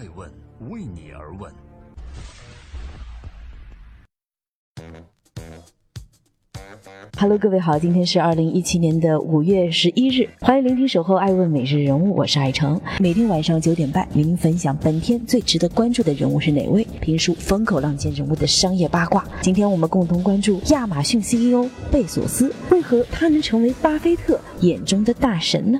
爱问为你而问。Hello，各位好，今天是二零一七年的五月十一日，欢迎聆听守候爱问每日人物，我是爱成，每天晚上九点半与您分享本天最值得关注的人物是哪位，评述风口浪尖人物的商业八卦。今天我们共同关注亚马逊 CEO 贝索斯，为何他能成为巴菲特眼中的大神呢？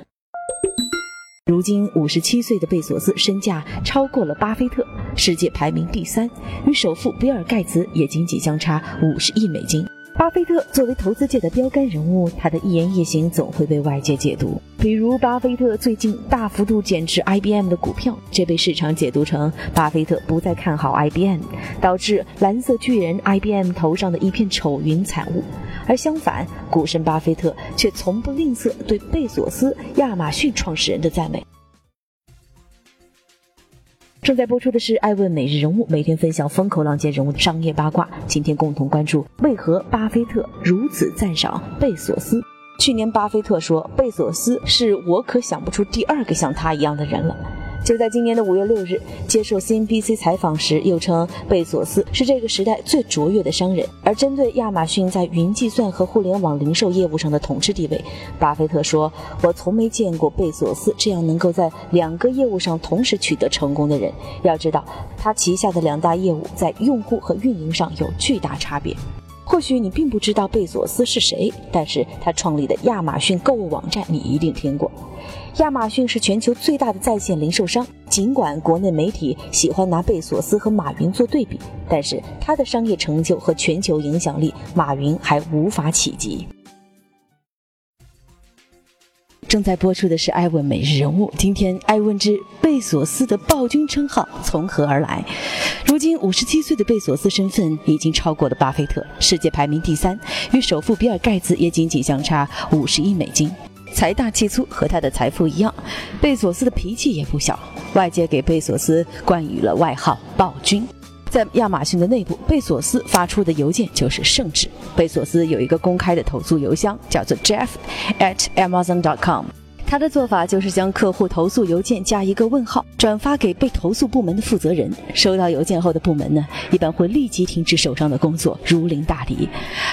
如今五十七岁的贝索斯身价超过了巴菲特，世界排名第三，与首富比尔盖茨也仅仅相差五十亿美金。巴菲特作为投资界的标杆人物，他的一言一行总会被外界解读。比如，巴菲特最近大幅度减持 IBM 的股票，这被市场解读成巴菲特不再看好 IBM，导致蓝色巨人 IBM 头上的一片丑云惨雾。而相反，股神巴菲特却从不吝啬对贝索斯、亚马逊创始人的赞美。正在播出的是《爱问每日人物》，每天分享风口浪尖人物的商业八卦。今天共同关注为何巴菲特如此赞赏贝索斯。去年，巴菲特说：“贝索斯是我可想不出第二个像他一样的人了。”就在今年的五月六日，接受 CNBC 采访时，又称贝索斯是这个时代最卓越的商人。而针对亚马逊在云计算和互联网零售业务上的统治地位，巴菲特说：“我从没见过贝索斯这样能够在两个业务上同时取得成功的人。要知道，他旗下的两大业务在用户和运营上有巨大差别。或许你并不知道贝索斯是谁，但是他创立的亚马逊购物网站你一定听过。”亚马逊是全球最大的在线零售商。尽管国内媒体喜欢拿贝索斯和马云做对比，但是他的商业成就和全球影响力，马云还无法企及。正在播出的是《艾问每日人物》，今天艾问之贝索斯的暴君称号从何而来？如今五十七岁的贝索斯身份已经超过了巴菲特，世界排名第三，与首富比尔盖茨也仅仅相差五十亿美金。财大气粗，和他的财富一样。贝索斯的脾气也不小，外界给贝索斯冠以了外号“暴君”。在亚马逊的内部，贝索斯发出的邮件就是圣旨。贝索斯有一个公开的投诉邮箱，叫做 Jeff at amazon.com。他的做法就是将客户投诉邮件加一个问号，转发给被投诉部门的负责人。收到邮件后的部门呢，一般会立即停止手上的工作，如临大敌。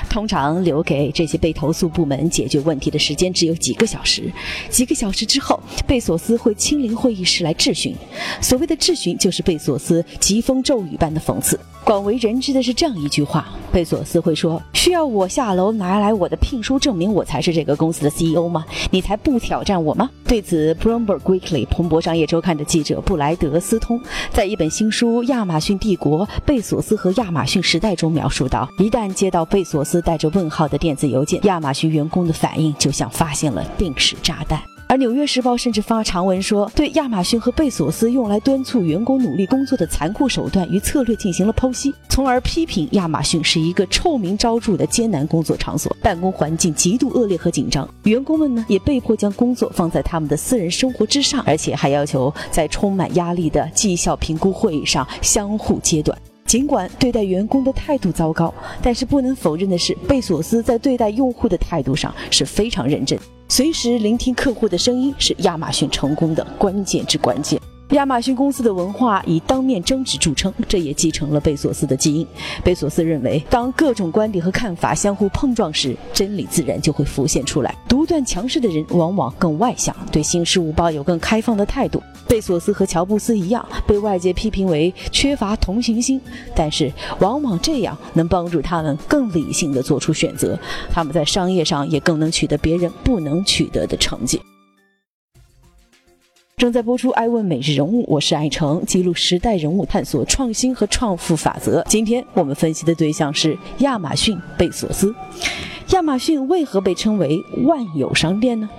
通常留给这些被投诉部门解决问题的时间只有几个小时。几个小时之后，贝索斯会亲临会议室来质询。所谓的质询，就是贝索斯疾风骤雨般的讽刺。广为人知的是这样一句话：贝索斯会说：“需要我下楼拿来我的聘书证明我才是这个公司的 CEO 吗？你才不挑战我我吗？”对此，Bloomberg Weekly 彭博商业周刊的记者布莱德斯通在一本新书《亚马逊帝国：贝索斯和亚马逊时代》中描述到：“一旦接到贝索斯带着问号的电子邮件，亚马逊员工的反应就像发现了定时炸弹。”而《纽约时报》甚至发长文说，对亚马逊和贝索斯用来敦促员工努力工作的残酷手段与策略进行了剖析，从而批评亚马逊是一个臭名昭著的艰难工作场所，办公环境极度恶劣和紧张，员工们呢也被迫将工作放在他们的私人生活之上，而且还要求在充满压力的绩效评估会议上相互揭短。尽管对待员工的态度糟糕，但是不能否认的是，贝索斯在对待用户的态度上是非常认真。随时聆听客户的声音是亚马逊成功的关键之关键。亚马逊公司的文化以当面争执著称，这也继承了贝索斯的基因。贝索斯认为，当各种观点和看法相互碰撞时，真理自然就会浮现出来。独断强势的人往往更外向，对新事物抱有更开放的态度。贝索斯和乔布斯一样，被外界批评为缺乏同情心，但是往往这样能帮助他们更理性地做出选择。他们在商业上也更能取得别人不能取得的成绩。正在播出《爱问每日人物》，我是爱成，记录时代人物，探索创新和创富法则。今天我们分析的对象是亚马逊贝索斯。亚马逊为何被称为万有商店呢？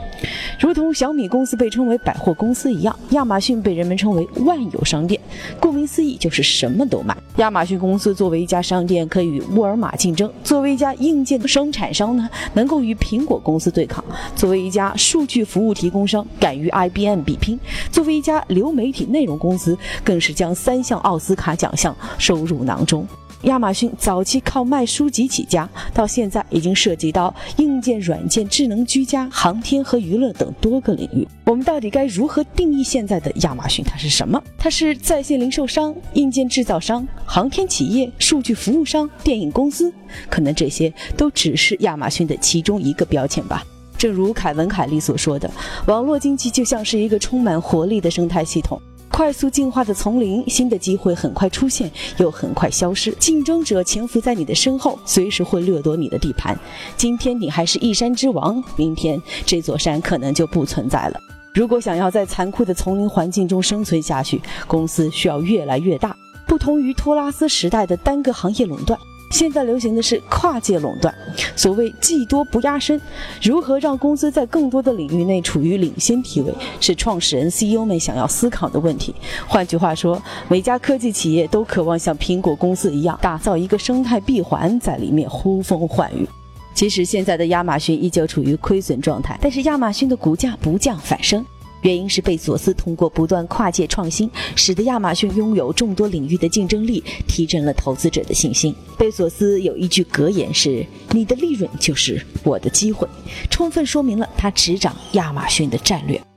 如同小米公司被称为百货公司一样，亚马逊被人们称为万有商店。顾名思义，就是什么都卖。亚马逊公司作为一家商店，可以与沃尔玛竞争；作为一家硬件生产商呢，能够与苹果公司对抗；作为一家数据服务提供商，敢与 IBM 比拼；作为一家流媒体内容公司，更是将三项奥斯卡奖项收入囊中。亚马逊早期靠卖书籍起家，到现在已经涉及到硬件、软件、智能居家、航天和娱乐等多个领域。我们到底该如何定义现在的亚马逊？它是什么？它是在线零售商、硬件制造商、航天企业、数据服务商、电影公司？可能这些都只是亚马逊的其中一个标签吧。正如凯文·凯利所说的，网络经济就像是一个充满活力的生态系统。快速进化的丛林，新的机会很快出现，又很快消失。竞争者潜伏在你的身后，随时会掠夺你的地盘。今天你还是一山之王，明天这座山可能就不存在了。如果想要在残酷的丛林环境中生存下去，公司需要越来越大。不同于托拉斯时代的单个行业垄断。现在流行的是跨界垄断，所谓“技多不压身”，如何让公司在更多的领域内处于领先地位，是创始人 CEO 们想要思考的问题。换句话说，每家科技企业都渴望像苹果公司一样，打造一个生态闭环，在里面呼风唤雨。其实，现在的亚马逊依旧处于亏损状态，但是亚马逊的股价不降反升。原因是贝索斯通过不断跨界创新，使得亚马逊拥有众多领域的竞争力，提振了投资者的信心。贝索斯有一句格言是：“你的利润就是我的机会”，充分说明了他执掌亚马逊的战略。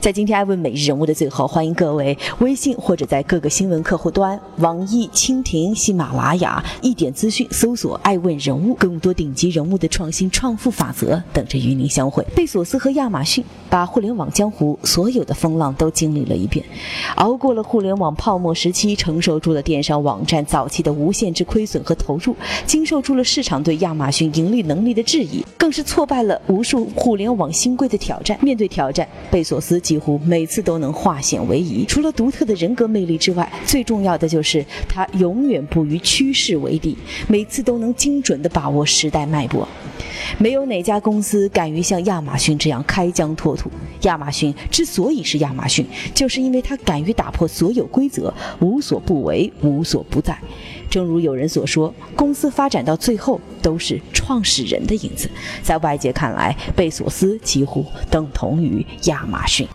在今天爱问每日人物的最后，欢迎各位微信或者在各个新闻客户端、网易、蜻蜓、喜马拉雅一点资讯搜索“爱问人物”，更多顶级人物的创新创富法则等着与您相会。贝索斯和亚马逊把互联网江湖所有的风浪都经历了一遍，熬过了互联网泡沫时期，承受住了电商网站早期的无限制亏损和投入，经受住了市场对亚马逊盈利能力的质疑，更是挫败了无数互联网新规的挑战。面对挑战，贝索斯。几乎每次都能化险为夷。除了独特的人格魅力之外，最重要的就是他永远不与趋势为敌，每次都能精准地把握时代脉搏。没有哪家公司敢于像亚马逊这样开疆拓土。亚马逊之所以是亚马逊，就是因为它敢于打破所有规则，无所不为，无所不在。正如有人所说，公司发展到最后都是创始人的影子。在外界看来，贝索斯几乎等同于亚马逊。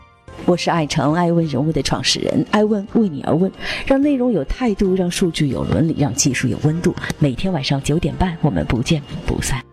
我是爱成爱问人物的创始人，爱问为你而问，让内容有态度，让数据有伦理，让技术有温度。每天晚上九点半，我们不见不散。